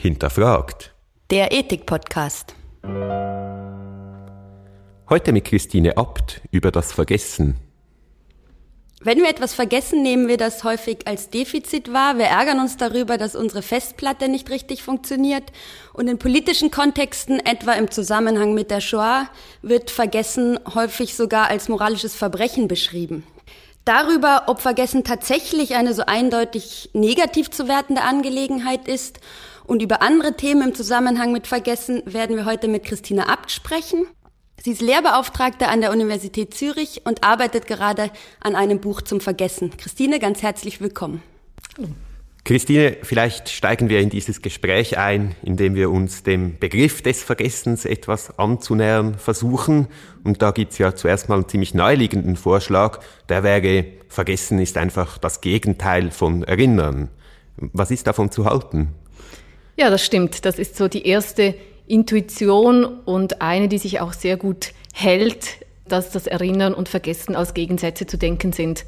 Hinterfragt. Der Ethik-Podcast. Heute mit Christine Abt über das Vergessen. Wenn wir etwas vergessen, nehmen wir das häufig als Defizit wahr. Wir ärgern uns darüber, dass unsere Festplatte nicht richtig funktioniert. Und in politischen Kontexten, etwa im Zusammenhang mit der Shoah, wird Vergessen häufig sogar als moralisches Verbrechen beschrieben. Darüber, ob Vergessen tatsächlich eine so eindeutig negativ zu wertende Angelegenheit ist und über andere Themen im Zusammenhang mit Vergessen werden wir heute mit Christina Abt sprechen. Sie ist Lehrbeauftragte an der Universität Zürich und arbeitet gerade an einem Buch zum Vergessen. Christine, ganz herzlich willkommen. Christine, vielleicht steigen wir in dieses Gespräch ein, indem wir uns dem Begriff des Vergessens etwas anzunähern versuchen. Und da gibt's ja zuerst mal einen ziemlich naheliegenden Vorschlag, der wäre, Vergessen ist einfach das Gegenteil von Erinnern. Was ist davon zu halten? Ja, das stimmt. Das ist so die erste Intuition und eine, die sich auch sehr gut hält, dass das Erinnern und Vergessen als Gegensätze zu denken sind.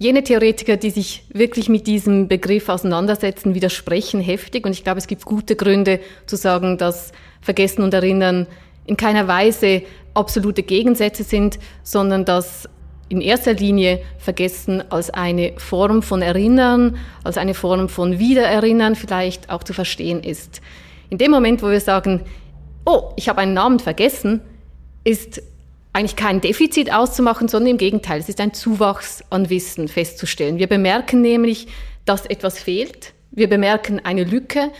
Jene Theoretiker, die sich wirklich mit diesem Begriff auseinandersetzen, widersprechen heftig. Und ich glaube, es gibt gute Gründe zu sagen, dass Vergessen und Erinnern in keiner Weise absolute Gegensätze sind, sondern dass in erster Linie vergessen als eine Form von Erinnern, als eine Form von Wiedererinnern vielleicht auch zu verstehen ist. In dem Moment, wo wir sagen, oh, ich habe einen Namen vergessen, ist eigentlich kein Defizit auszumachen, sondern im Gegenteil, es ist ein Zuwachs an Wissen festzustellen. Wir bemerken nämlich, dass etwas fehlt. Wir bemerken eine Lücke.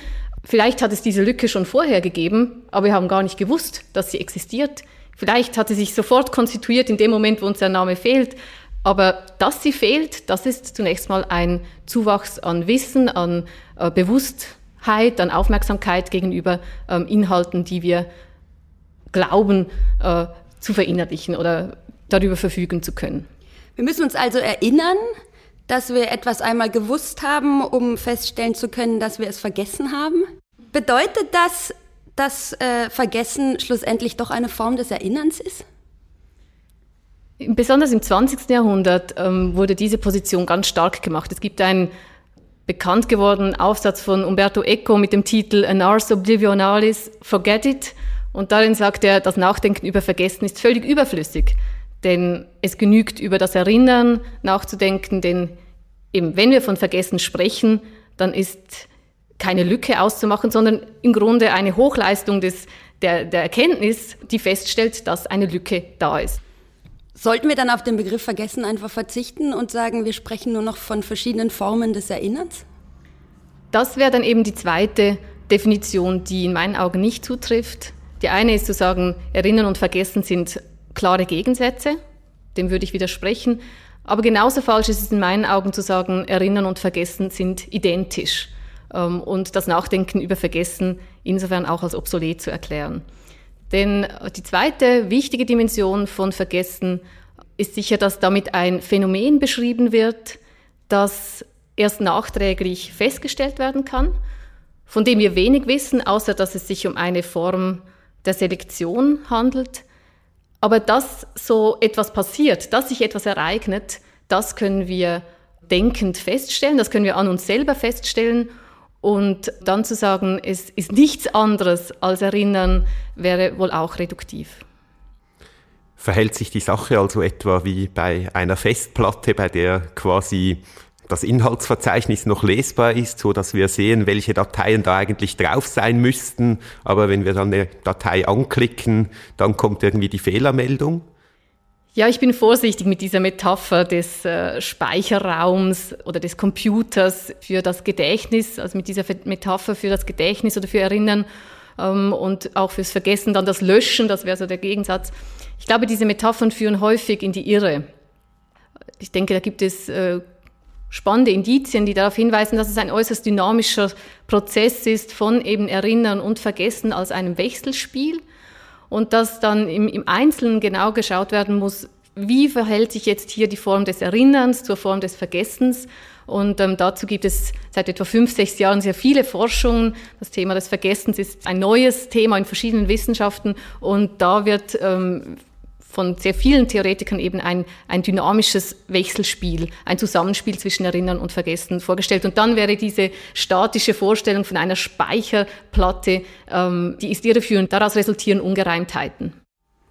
Vielleicht hat es diese Lücke schon vorher gegeben, aber wir haben gar nicht gewusst, dass sie existiert. Vielleicht hat sie sich sofort konstituiert in dem Moment, wo uns der Name fehlt. Aber dass sie fehlt, das ist zunächst mal ein Zuwachs an Wissen, an äh, Bewusstheit, an Aufmerksamkeit gegenüber ähm, Inhalten, die wir glauben äh, zu verinnerlichen oder darüber verfügen zu können. Wir müssen uns also erinnern, dass wir etwas einmal gewusst haben, um feststellen zu können, dass wir es vergessen haben. Bedeutet das, dass äh, Vergessen schlussendlich doch eine Form des Erinnerns ist? Besonders im 20. Jahrhundert ähm, wurde diese Position ganz stark gemacht. Es gibt einen bekannt gewordenen Aufsatz von Umberto Eco mit dem Titel An Ars Oblivionalis, Forget It. Und darin sagt er, das Nachdenken über Vergessen ist völlig überflüssig. Denn es genügt, über das Erinnern nachzudenken, denn eben wenn wir von Vergessen sprechen, dann ist keine Lücke auszumachen, sondern im Grunde eine Hochleistung des, der, der Erkenntnis, die feststellt, dass eine Lücke da ist. Sollten wir dann auf den Begriff Vergessen einfach verzichten und sagen, wir sprechen nur noch von verschiedenen Formen des Erinnerns? Das wäre dann eben die zweite Definition, die in meinen Augen nicht zutrifft. Die eine ist zu sagen, Erinnern und Vergessen sind klare Gegensätze, dem würde ich widersprechen. Aber genauso falsch ist es in meinen Augen zu sagen, Erinnern und Vergessen sind identisch. Ähm, und das Nachdenken über Vergessen insofern auch als obsolet zu erklären. Denn die zweite wichtige Dimension von Vergessen ist sicher, dass damit ein Phänomen beschrieben wird, das erst nachträglich festgestellt werden kann, von dem wir wenig wissen, außer dass es sich um eine Form der Selektion handelt. Aber dass so etwas passiert, dass sich etwas ereignet, das können wir denkend feststellen, das können wir an uns selber feststellen und dann zu sagen, es ist nichts anderes als Erinnern, wäre wohl auch reduktiv. Verhält sich die Sache also etwa wie bei einer Festplatte, bei der quasi das Inhaltsverzeichnis noch lesbar ist, so dass wir sehen, welche Dateien da eigentlich drauf sein müssten. Aber wenn wir dann eine Datei anklicken, dann kommt irgendwie die Fehlermeldung. Ja, ich bin vorsichtig mit dieser Metapher des äh, Speicherraums oder des Computers für das Gedächtnis, also mit dieser Metapher für das Gedächtnis oder für Erinnern ähm, und auch fürs Vergessen, dann das Löschen, das wäre so der Gegensatz. Ich glaube, diese Metaphern führen häufig in die Irre. Ich denke, da gibt es äh, spannende Indizien, die darauf hinweisen, dass es ein äußerst dynamischer Prozess ist von eben Erinnern und Vergessen als einem Wechselspiel und dass dann im, im Einzelnen genau geschaut werden muss, wie verhält sich jetzt hier die Form des Erinnerns zur Form des Vergessens. Und ähm, dazu gibt es seit etwa fünf, sechs Jahren sehr viele Forschungen. Das Thema des Vergessens ist ein neues Thema in verschiedenen Wissenschaften und da wird ähm, von sehr vielen Theoretikern eben ein, ein dynamisches Wechselspiel, ein Zusammenspiel zwischen Erinnern und Vergessen vorgestellt. Und dann wäre diese statische Vorstellung von einer Speicherplatte, ähm, die ist irreführend. Daraus resultieren Ungereimtheiten.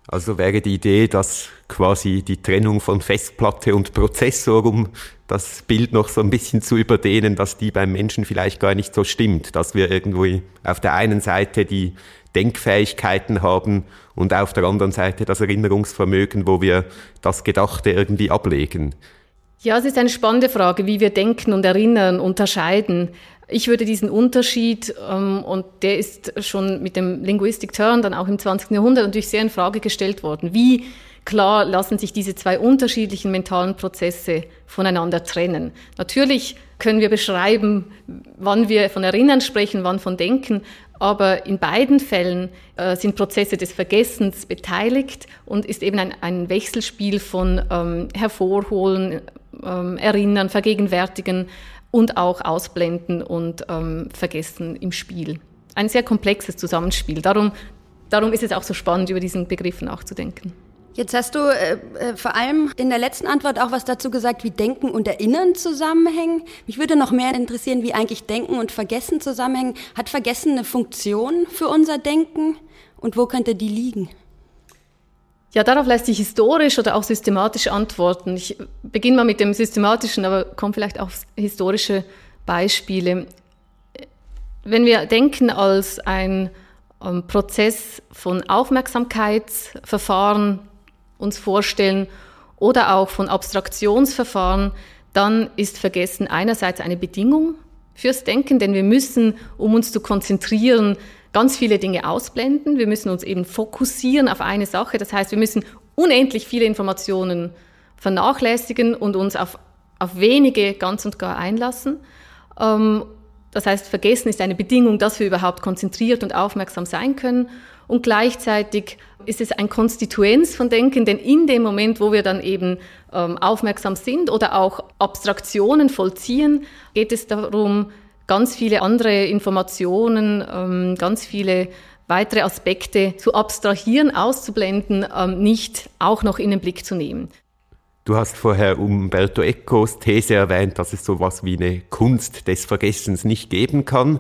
Also wäre die Idee, dass quasi die Trennung von Festplatte und Prozessor, um das Bild noch so ein bisschen zu überdehnen, dass die beim Menschen vielleicht gar nicht so stimmt, dass wir irgendwo auf der einen Seite die Denkfähigkeiten haben und auf der anderen Seite das Erinnerungsvermögen, wo wir das Gedachte irgendwie ablegen. Ja, es ist eine spannende Frage, wie wir denken und erinnern, unterscheiden. Ich würde diesen Unterschied, ähm, und der ist schon mit dem Linguistic Turn dann auch im 20. Jahrhundert natürlich sehr in Frage gestellt worden. Wie klar lassen sich diese zwei unterschiedlichen mentalen Prozesse voneinander trennen? Natürlich können wir beschreiben, wann wir von Erinnern sprechen, wann von Denken, aber in beiden Fällen äh, sind Prozesse des Vergessens beteiligt und ist eben ein, ein Wechselspiel von ähm, Hervorholen, ähm, Erinnern, Vergegenwärtigen und auch Ausblenden und ähm, Vergessen im Spiel. Ein sehr komplexes Zusammenspiel. Darum, darum ist es auch so spannend, über diesen Begriff nachzudenken. Jetzt hast du äh, äh, vor allem in der letzten Antwort auch was dazu gesagt, wie Denken und Erinnern zusammenhängen. Mich würde noch mehr interessieren, wie eigentlich Denken und Vergessen zusammenhängen. Hat Vergessen eine Funktion für unser Denken und wo könnte die liegen? Ja, darauf lässt sich historisch oder auch systematisch antworten. Ich beginne mal mit dem systematischen, aber komme vielleicht auf historische Beispiele. Wenn wir denken als ein ähm, Prozess von Aufmerksamkeitsverfahren, uns vorstellen oder auch von Abstraktionsverfahren, dann ist Vergessen einerseits eine Bedingung fürs Denken, denn wir müssen, um uns zu konzentrieren, ganz viele Dinge ausblenden. Wir müssen uns eben fokussieren auf eine Sache. Das heißt, wir müssen unendlich viele Informationen vernachlässigen und uns auf, auf wenige ganz und gar einlassen. Ähm, das heißt, Vergessen ist eine Bedingung, dass wir überhaupt konzentriert und aufmerksam sein können. Und gleichzeitig ist es ein Konstituenz von Denken, denn in dem Moment, wo wir dann eben ähm, aufmerksam sind oder auch Abstraktionen vollziehen, geht es darum, ganz viele andere Informationen, ähm, ganz viele weitere Aspekte zu abstrahieren, auszublenden, ähm, nicht auch noch in den Blick zu nehmen. Du hast vorher Umberto Ecos These erwähnt, dass es so etwas wie eine Kunst des Vergessens nicht geben kann.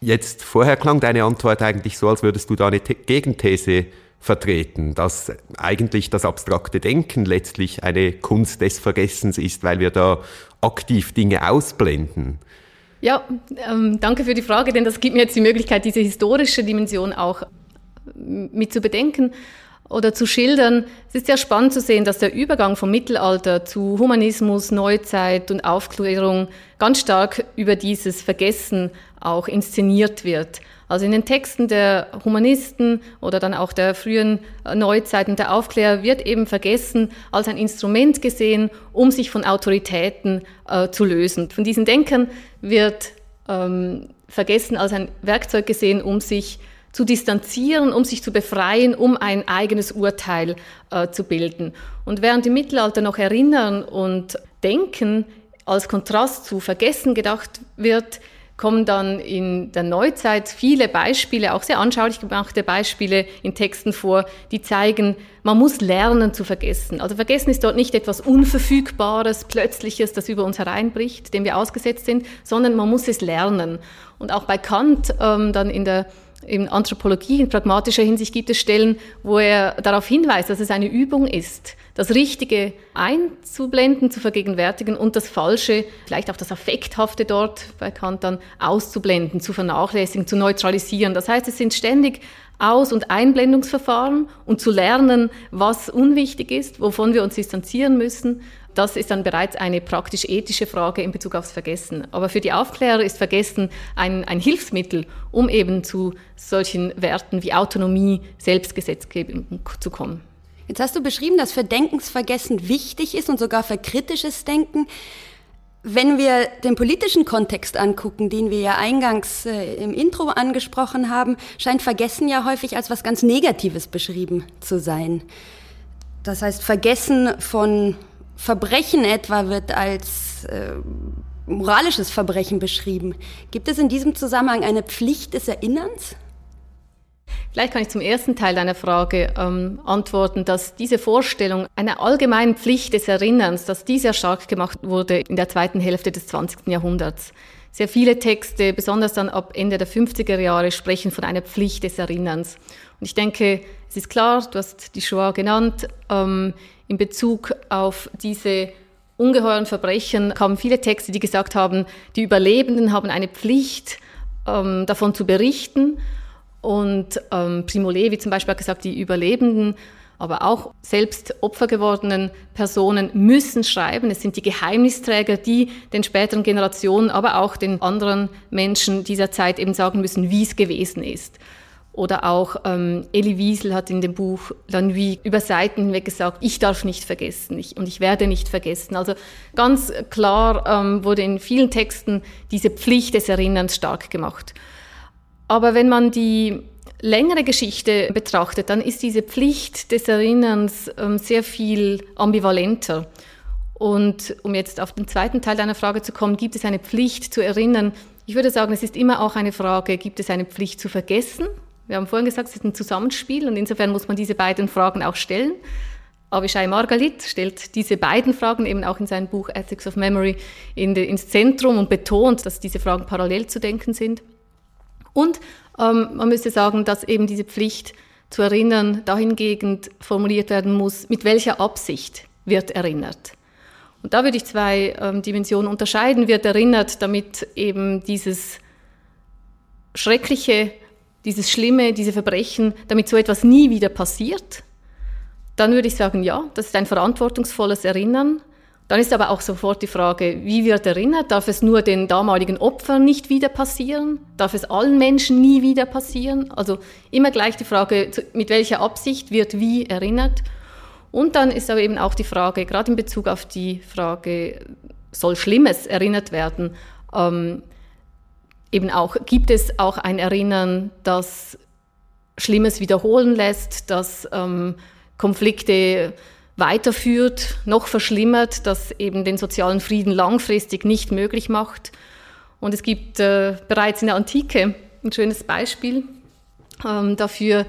Jetzt vorher klang deine Antwort eigentlich so, als würdest du da eine Gegenthese vertreten, dass eigentlich das abstrakte Denken letztlich eine Kunst des Vergessens ist, weil wir da aktiv Dinge ausblenden. Ja, ähm, danke für die Frage, denn das gibt mir jetzt die Möglichkeit, diese historische Dimension auch mit zu bedenken oder zu schildern. Es ist sehr spannend zu sehen, dass der Übergang vom Mittelalter zu Humanismus, Neuzeit und Aufklärung ganz stark über dieses Vergessen auch inszeniert wird. Also in den Texten der Humanisten oder dann auch der frühen Neuzeit und der Aufklärer wird eben Vergessen als ein Instrument gesehen, um sich von Autoritäten äh, zu lösen. Von diesen Denkern wird ähm, Vergessen als ein Werkzeug gesehen, um sich zu distanzieren, um sich zu befreien, um ein eigenes Urteil äh, zu bilden. Und während im Mittelalter noch Erinnern und Denken als Kontrast zu Vergessen gedacht wird, kommen dann in der Neuzeit viele Beispiele, auch sehr anschaulich gemachte Beispiele in Texten vor, die zeigen, man muss lernen zu vergessen. Also Vergessen ist dort nicht etwas Unverfügbares, Plötzliches, das über uns hereinbricht, dem wir ausgesetzt sind, sondern man muss es lernen. Und auch bei Kant ähm, dann in der in Anthropologie, in pragmatischer Hinsicht gibt es Stellen, wo er darauf hinweist, dass es eine Übung ist, das Richtige einzublenden, zu vergegenwärtigen und das Falsche, vielleicht auch das Affekthafte dort bei Kant dann auszublenden, zu vernachlässigen, zu neutralisieren. Das heißt, es sind ständig Aus- und Einblendungsverfahren und zu lernen, was unwichtig ist, wovon wir uns distanzieren müssen das ist dann bereits eine praktisch-ethische Frage in Bezug aufs Vergessen. Aber für die Aufklärer ist Vergessen ein, ein Hilfsmittel, um eben zu solchen Werten wie Autonomie, Selbstgesetzgebung zu kommen. Jetzt hast du beschrieben, dass für Denkensvergessen wichtig ist und sogar für kritisches Denken. Wenn wir den politischen Kontext angucken, den wir ja eingangs äh, im Intro angesprochen haben, scheint Vergessen ja häufig als was ganz Negatives beschrieben zu sein. Das heißt, Vergessen von Verbrechen etwa wird als äh, moralisches Verbrechen beschrieben. Gibt es in diesem Zusammenhang eine Pflicht des Erinnerns? Vielleicht kann ich zum ersten Teil deiner Frage ähm, antworten, dass diese Vorstellung einer allgemeinen Pflicht des Erinnerns, dass die sehr stark gemacht wurde in der zweiten Hälfte des 20. Jahrhunderts. Sehr viele Texte, besonders dann ab Ende der 50er Jahre, sprechen von einer Pflicht des Erinnerns. Und ich denke, es ist klar, du hast die Shoah genannt, ähm, in Bezug auf diese ungeheuren Verbrechen kamen viele Texte, die gesagt haben, die Überlebenden haben eine Pflicht, ähm, davon zu berichten. Und ähm, Primo Levi zum Beispiel hat gesagt, die Überlebenden, aber auch selbst Opfer gewordenen Personen müssen schreiben. Es sind die Geheimnisträger, die den späteren Generationen, aber auch den anderen Menschen dieser Zeit eben sagen müssen, wie es gewesen ist. Oder auch ähm, Elie Wiesel hat in dem Buch La Nuit über Seiten hinweg gesagt, ich darf nicht vergessen ich, und ich werde nicht vergessen. Also ganz klar ähm, wurde in vielen Texten diese Pflicht des Erinnerns stark gemacht. Aber wenn man die längere Geschichte betrachtet, dann ist diese Pflicht des Erinnerns ähm, sehr viel ambivalenter. Und um jetzt auf den zweiten Teil deiner Frage zu kommen, gibt es eine Pflicht zu erinnern? Ich würde sagen, es ist immer auch eine Frage, gibt es eine Pflicht zu vergessen wir haben vorhin gesagt, es ist ein Zusammenspiel und insofern muss man diese beiden Fragen auch stellen. Avishai Margalit stellt diese beiden Fragen eben auch in seinem Buch Ethics of Memory in de, ins Zentrum und betont, dass diese Fragen parallel zu denken sind. Und ähm, man müsste sagen, dass eben diese Pflicht zu erinnern dahingehend formuliert werden muss, mit welcher Absicht wird erinnert. Und da würde ich zwei ähm, Dimensionen unterscheiden. Wird erinnert, damit eben dieses schreckliche dieses Schlimme, diese Verbrechen, damit so etwas nie wieder passiert, dann würde ich sagen, ja, das ist ein verantwortungsvolles Erinnern. Dann ist aber auch sofort die Frage, wie wird erinnert? Darf es nur den damaligen Opfern nicht wieder passieren? Darf es allen Menschen nie wieder passieren? Also immer gleich die Frage, mit welcher Absicht wird wie erinnert? Und dann ist aber eben auch die Frage, gerade in Bezug auf die Frage, soll Schlimmes erinnert werden? Ähm, eben auch, gibt es auch ein Erinnern, das Schlimmes wiederholen lässt, das ähm, Konflikte weiterführt, noch verschlimmert, das eben den sozialen Frieden langfristig nicht möglich macht. Und es gibt äh, bereits in der Antike ein schönes Beispiel ähm, dafür,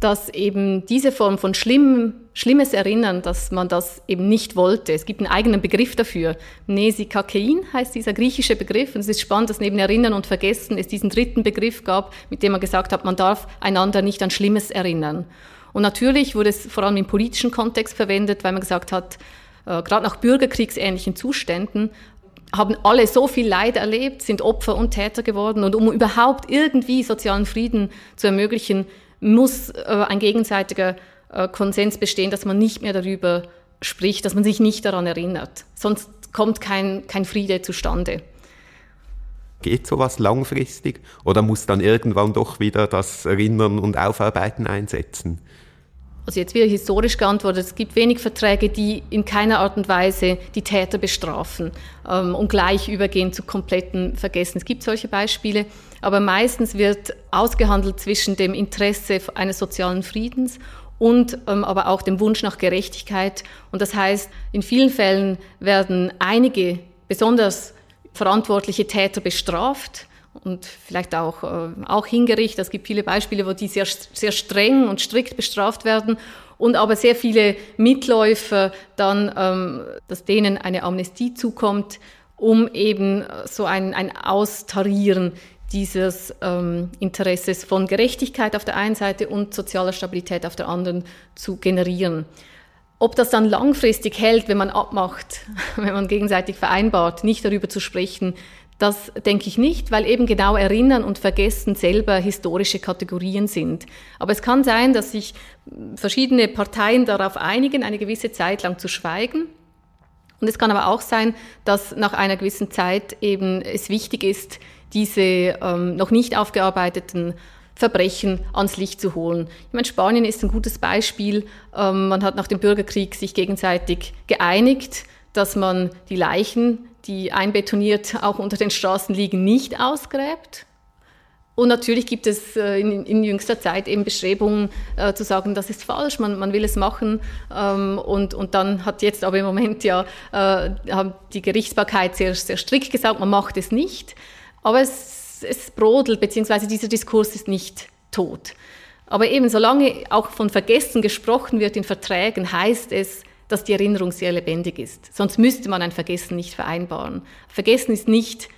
dass eben diese Form von schlimm, schlimmes Erinnern, dass man das eben nicht wollte. Es gibt einen eigenen Begriff dafür. Mnesikakein heißt dieser griechische Begriff. Und es ist spannend, dass neben Erinnern und Vergessen es diesen dritten Begriff gab, mit dem man gesagt hat, man darf einander nicht an Schlimmes erinnern. Und natürlich wurde es vor allem im politischen Kontext verwendet, weil man gesagt hat, äh, gerade nach bürgerkriegsähnlichen Zuständen haben alle so viel Leid erlebt, sind Opfer und Täter geworden. Und um überhaupt irgendwie sozialen Frieden zu ermöglichen, muss äh, ein gegenseitiger äh, Konsens bestehen, dass man nicht mehr darüber spricht, dass man sich nicht daran erinnert. Sonst kommt kein, kein Friede zustande. Geht sowas langfristig oder muss dann irgendwann doch wieder das Erinnern und Aufarbeiten einsetzen? Also jetzt wieder historisch geantwortet, es gibt wenig Verträge, die in keiner Art und Weise die Täter bestrafen ähm, und gleich übergehen zu kompletten Vergessen. Es gibt solche Beispiele, aber meistens wird ausgehandelt zwischen dem Interesse eines sozialen Friedens und ähm, aber auch dem Wunsch nach Gerechtigkeit. Und das heißt, in vielen Fällen werden einige besonders verantwortliche Täter bestraft und vielleicht auch, äh, auch hingerichtet. Es gibt viele Beispiele, wo die sehr, sehr streng und strikt bestraft werden und aber sehr viele Mitläufer dann, ähm, dass denen eine Amnestie zukommt, um eben so ein, ein Austarieren dieses ähm, Interesses von Gerechtigkeit auf der einen Seite und sozialer Stabilität auf der anderen zu generieren. Ob das dann langfristig hält, wenn man abmacht, wenn man gegenseitig vereinbart, nicht darüber zu sprechen, das denke ich nicht, weil eben genau Erinnern und Vergessen selber historische Kategorien sind. Aber es kann sein, dass sich verschiedene Parteien darauf einigen, eine gewisse Zeit lang zu schweigen. Und es kann aber auch sein, dass nach einer gewissen Zeit eben es wichtig ist, diese ähm, noch nicht aufgearbeiteten Verbrechen ans Licht zu holen. Ich meine, Spanien ist ein gutes Beispiel. Ähm, man hat nach dem Bürgerkrieg sich gegenseitig geeinigt, dass man die Leichen die einbetoniert auch unter den Straßen liegen, nicht ausgräbt. Und natürlich gibt es äh, in, in, jüngster Zeit eben Bestrebungen äh, zu sagen, das ist falsch, man, man will es machen. Ähm, und, und dann hat jetzt aber im Moment ja äh, die Gerichtsbarkeit sehr, sehr strikt gesagt, man macht es nicht. Aber es, es brodelt, beziehungsweise dieser Diskurs ist nicht tot. Aber eben, solange auch von Vergessen gesprochen wird in Verträgen, heißt es, dass die Erinnerung sehr lebendig ist. Sonst müsste man ein Vergessen nicht vereinbaren. Vergessen ist nicht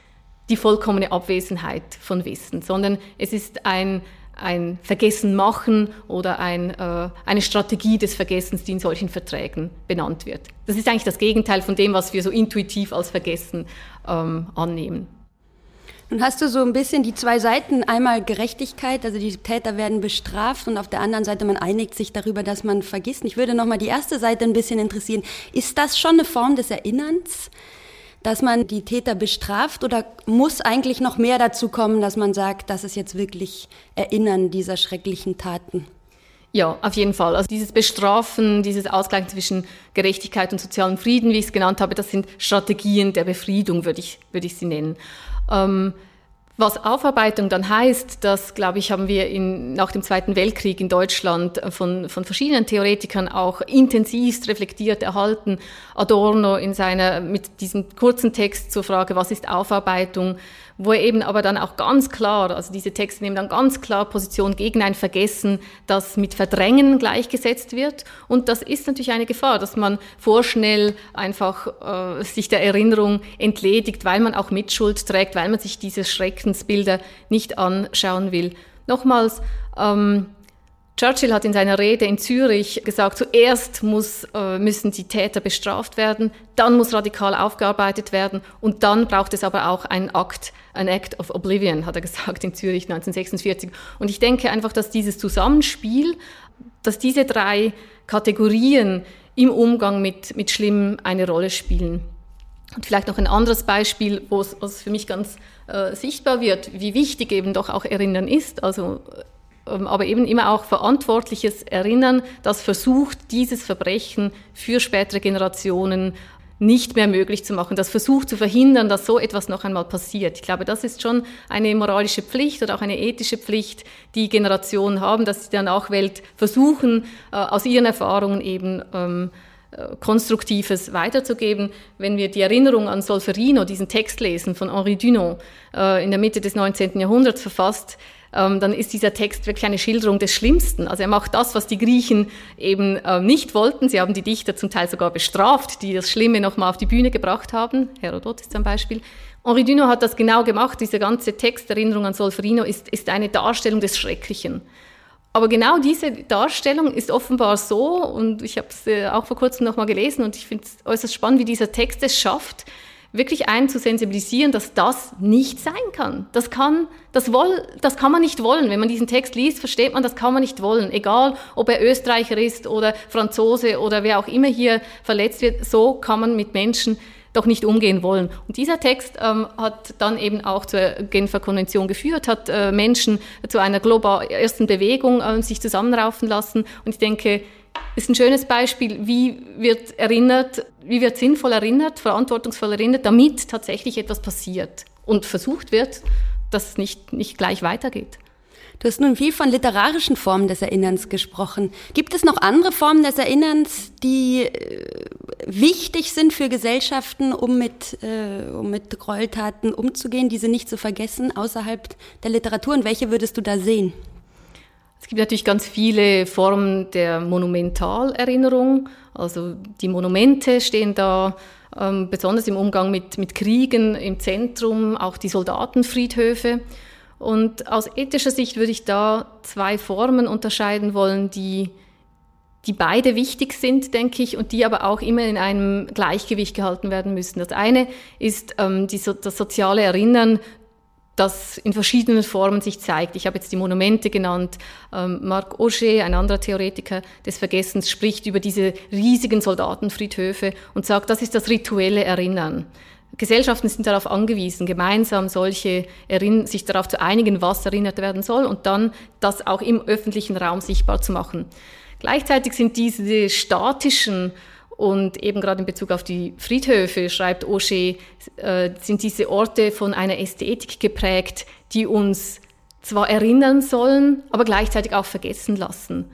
die vollkommene Abwesenheit von Wissen, sondern es ist ein, ein Vergessen machen oder ein, äh, eine Strategie des Vergessens, die in solchen Verträgen benannt wird. Das ist eigentlich das Gegenteil von dem, was wir so intuitiv als Vergessen ähm, annehmen. Nun hast du so ein bisschen die zwei Seiten, einmal Gerechtigkeit, also die Täter werden bestraft und auf der anderen Seite man einigt sich darüber, dass man vergisst. Ich würde nochmal die erste Seite ein bisschen interessieren. Ist das schon eine Form des Erinnerns, dass man die Täter bestraft oder muss eigentlich noch mehr dazu kommen, dass man sagt, das ist jetzt wirklich Erinnern dieser schrecklichen Taten? Ja, auf jeden Fall. Also dieses Bestrafen, dieses Ausgleichen zwischen Gerechtigkeit und sozialem Frieden, wie ich es genannt habe, das sind Strategien der Befriedung, würde ich, würde ich sie nennen. Ähm, was Aufarbeitung dann heißt, das, glaube ich, haben wir in, nach dem Zweiten Weltkrieg in Deutschland von, von verschiedenen Theoretikern auch intensivst reflektiert erhalten. Adorno in seiner, mit diesem kurzen Text zur Frage, was ist Aufarbeitung, wo er eben aber dann auch ganz klar, also diese Texte nehmen dann ganz klar Position gegen ein Vergessen, das mit Verdrängen gleichgesetzt wird. Und das ist natürlich eine Gefahr, dass man vorschnell einfach äh, sich der Erinnerung entledigt, weil man auch Mitschuld trägt, weil man sich diese Schreckensbilder nicht anschauen will. Nochmals, ähm, Churchill hat in seiner Rede in Zürich gesagt, zuerst muss, äh, müssen die Täter bestraft werden, dann muss radikal aufgearbeitet werden und dann braucht es aber auch einen Akt, ein Act of Oblivion, hat er gesagt in Zürich 1946. Und ich denke einfach, dass dieses Zusammenspiel, dass diese drei Kategorien im Umgang mit, mit Schlimm eine Rolle spielen. Und vielleicht noch ein anderes Beispiel, wo es, für mich ganz äh, sichtbar wird, wie wichtig eben doch auch Erinnern ist. Also aber eben immer auch verantwortliches Erinnern, das versucht, dieses Verbrechen für spätere Generationen nicht mehr möglich zu machen, das versucht zu verhindern, dass so etwas noch einmal passiert. Ich glaube, das ist schon eine moralische Pflicht oder auch eine ethische Pflicht, die Generationen haben, dass sie der Nachwelt versuchen, äh, aus ihren Erfahrungen eben ähm, äh, Konstruktives weiterzugeben. Wenn wir die Erinnerung an Solferino, diesen Text lesen von Henri Dunant, äh, in der Mitte des 19. Jahrhunderts verfasst, ähm, dann ist dieser Text wirklich eine Schilderung des Schlimmsten. Also er macht das, was die Griechen eben ähm, nicht wollten. Sie haben die Dichter zum Teil sogar bestraft, die das Schlimme nochmal auf die Bühne gebracht haben. Herodot ist zum Beispiel. Henri Dunant hat das genau gemacht. Dieser ganze Text, Erinnerung an Solferino, ist, ist eine Darstellung des Schrecklichen. Aber genau diese Darstellung ist offenbar so, und ich habe es äh, auch vor kurzem nochmal gelesen, und ich finde es äußerst spannend, wie dieser Text es schafft, wirklich einen zu sensibilisieren, dass das nicht sein kann. Das kann, das, woll, das kann man nicht wollen. Wenn man diesen Text liest, versteht man, das kann man nicht wollen. Egal, ob er Österreicher ist oder Franzose oder wer auch immer hier verletzt wird, so kann man mit Menschen doch nicht umgehen wollen. Und dieser Text ähm, hat dann eben auch zur Genfer Konvention geführt, hat äh, Menschen zu einer global ersten Bewegung äh, sich zusammenraufen lassen. Und ich denke, ist ein schönes Beispiel, wie wird erinnert, wie wird sinnvoll erinnert, verantwortungsvoll erinnert, damit tatsächlich etwas passiert und versucht wird, dass es nicht, nicht gleich weitergeht. Du hast nun viel von literarischen Formen des Erinnerns gesprochen. Gibt es noch andere Formen des Erinnerns, die äh, wichtig sind für Gesellschaften, um mit, äh, um mit Gräueltaten umzugehen, diese nicht zu vergessen außerhalb der Literatur? Und welche würdest du da sehen? Es gibt natürlich ganz viele Formen der Monumentalerinnerung. Also die Monumente stehen da ähm, besonders im Umgang mit, mit Kriegen im Zentrum, auch die Soldatenfriedhöfe. Und aus ethischer Sicht würde ich da zwei Formen unterscheiden wollen, die, die beide wichtig sind, denke ich, und die aber auch immer in einem Gleichgewicht gehalten werden müssen. Das eine ist ähm, die, das soziale Erinnern das in verschiedenen Formen sich zeigt. Ich habe jetzt die Monumente genannt. Ähm, Marc Auger, ein anderer Theoretiker des Vergessens, spricht über diese riesigen Soldatenfriedhöfe und sagt, das ist das rituelle Erinnern. Gesellschaften sind darauf angewiesen, gemeinsam solche sich darauf zu einigen, was erinnert werden soll und dann das auch im öffentlichen Raum sichtbar zu machen. Gleichzeitig sind diese statischen und eben gerade in Bezug auf die Friedhöfe, schreibt Auger, äh, sind diese Orte von einer Ästhetik geprägt, die uns zwar erinnern sollen, aber gleichzeitig auch vergessen lassen.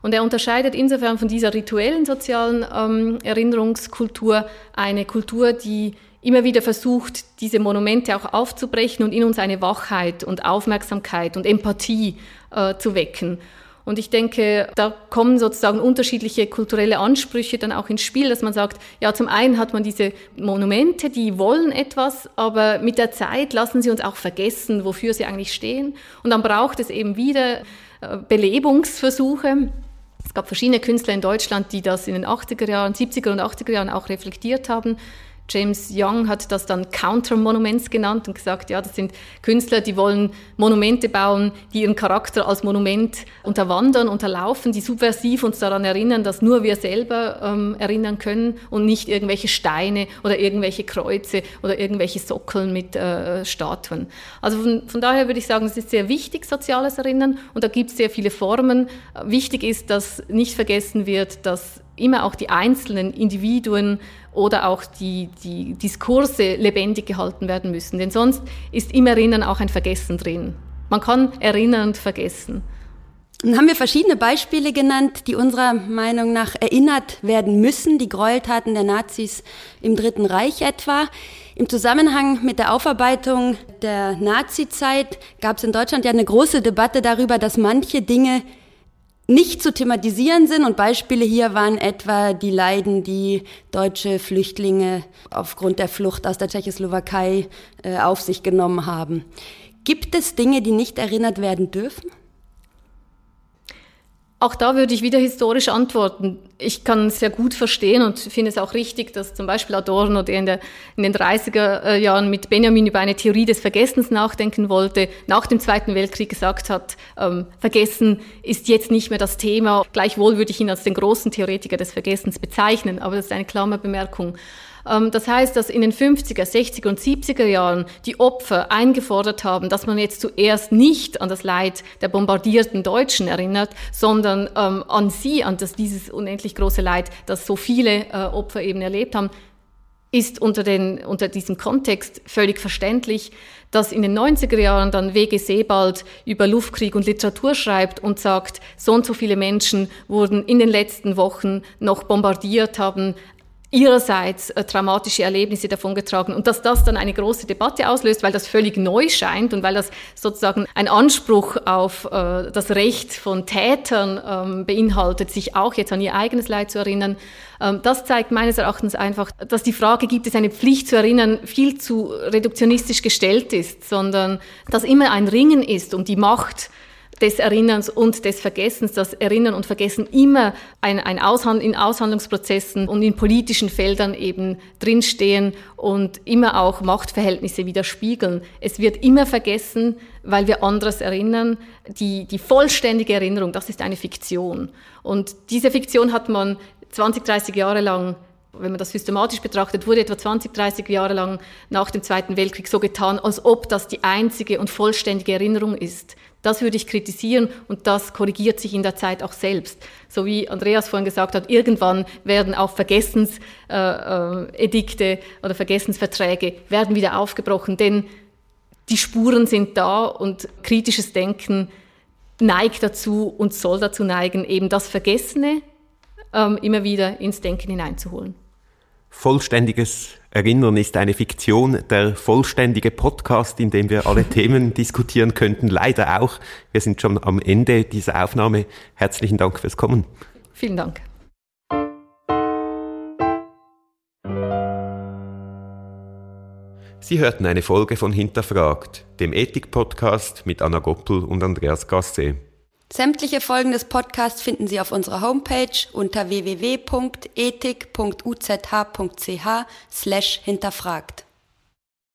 Und er unterscheidet insofern von dieser rituellen sozialen ähm, Erinnerungskultur eine Kultur, die immer wieder versucht, diese Monumente auch aufzubrechen und in uns eine Wachheit und Aufmerksamkeit und Empathie äh, zu wecken. Und ich denke, da kommen sozusagen unterschiedliche kulturelle Ansprüche dann auch ins Spiel, dass man sagt, ja, zum einen hat man diese Monumente, die wollen etwas, aber mit der Zeit lassen sie uns auch vergessen, wofür sie eigentlich stehen. Und dann braucht es eben wieder äh, Belebungsversuche. Es gab verschiedene Künstler in Deutschland, die das in den 80er Jahren, 70er und 80er Jahren auch reflektiert haben. James Young hat das dann Counter-Monuments genannt und gesagt, ja, das sind Künstler, die wollen Monumente bauen, die ihren Charakter als Monument unterwandern, unterlaufen, die subversiv uns daran erinnern, dass nur wir selber ähm, erinnern können und nicht irgendwelche Steine oder irgendwelche Kreuze oder irgendwelche Sockeln mit äh, Statuen. Also von, von daher würde ich sagen, es ist sehr wichtig, soziales Erinnern und da gibt es sehr viele Formen. Wichtig ist, dass nicht vergessen wird, dass immer auch die einzelnen Individuen oder auch die, die Diskurse lebendig gehalten werden müssen. Denn sonst ist im Erinnern auch ein Vergessen drin. Man kann erinnern und vergessen. Dann haben wir verschiedene Beispiele genannt, die unserer Meinung nach erinnert werden müssen, die Gräueltaten der Nazis im Dritten Reich etwa. Im Zusammenhang mit der Aufarbeitung der Nazizeit gab es in Deutschland ja eine große Debatte darüber, dass manche Dinge nicht zu thematisieren sind. Und Beispiele hier waren etwa die Leiden, die deutsche Flüchtlinge aufgrund der Flucht aus der Tschechoslowakei äh, auf sich genommen haben. Gibt es Dinge, die nicht erinnert werden dürfen? Auch da würde ich wieder historisch antworten. Ich kann sehr gut verstehen und finde es auch richtig, dass zum Beispiel Adorno, der in, der in, den 30er äh, Jahren mit Benjamin über eine Theorie des Vergessens nachdenken wollte, nach dem Zweiten Weltkrieg gesagt hat, ähm, Vergessen ist jetzt nicht mehr das Thema. Gleichwohl würde ich ihn als den großen Theoretiker des Vergessens bezeichnen, aber das ist eine Klammerbemerkung. Ähm, das heißt, dass in den 50er, 60er und 70er Jahren die Opfer eingefordert haben, dass man jetzt zuerst nicht an das Leid der bombardierten Deutschen erinnert, sondern ähm, an sie, an das, dieses unendlich große Leid, das so viele äh, Opfer eben erlebt haben, ist unter, den, unter diesem Kontext völlig verständlich, dass in den 90er Jahren dann W.G. Sebald über Luftkrieg und Literatur schreibt und sagt, so und so viele Menschen wurden in den letzten Wochen noch bombardiert, haben ihrerseits äh, traumatische Erlebnisse davongetragen und dass das dann eine große Debatte auslöst, weil das völlig neu scheint und weil das sozusagen ein Anspruch auf äh, das Recht von Tätern ähm, beinhaltet, sich auch jetzt an ihr eigenes Leid zu erinnern. Ähm, das zeigt meines Erachtens einfach, dass die Frage, gibt es eine Pflicht zu erinnern, viel zu reduktionistisch gestellt ist, sondern dass immer ein Ringen ist um die Macht des Erinnerns und des Vergessens, dass Erinnern und Vergessen immer ein, ein Aushand in Aushandlungsprozessen und in politischen Feldern eben drinstehen und immer auch Machtverhältnisse widerspiegeln. Es wird immer vergessen, weil wir anderes erinnern. Die, die vollständige Erinnerung, das ist eine Fiktion. Und diese Fiktion hat man 20, 30 Jahre lang wenn man das systematisch betrachtet, wurde etwa 20, 30 Jahre lang nach dem Zweiten Weltkrieg so getan, als ob das die einzige und vollständige Erinnerung ist. Das würde ich kritisieren und das korrigiert sich in der Zeit auch selbst. So wie Andreas vorhin gesagt hat, irgendwann werden auch Vergessensedikte äh, äh, oder Vergessensverträge werden wieder aufgebrochen, denn die Spuren sind da und kritisches Denken neigt dazu und soll dazu neigen, eben das Vergessene ähm, immer wieder ins Denken hineinzuholen. Vollständiges Erinnern ist eine Fiktion, der vollständige Podcast, in dem wir alle Themen diskutieren könnten, leider auch. Wir sind schon am Ende dieser Aufnahme. Herzlichen Dank fürs Kommen. Vielen Dank. Sie hörten eine Folge von Hinterfragt, dem Ethik-Podcast mit Anna Goppel und Andreas Gasset. Sämtliche Folgen des Podcasts finden Sie auf unserer Homepage unter www.ethik.uzh.ch slash hinterfragt.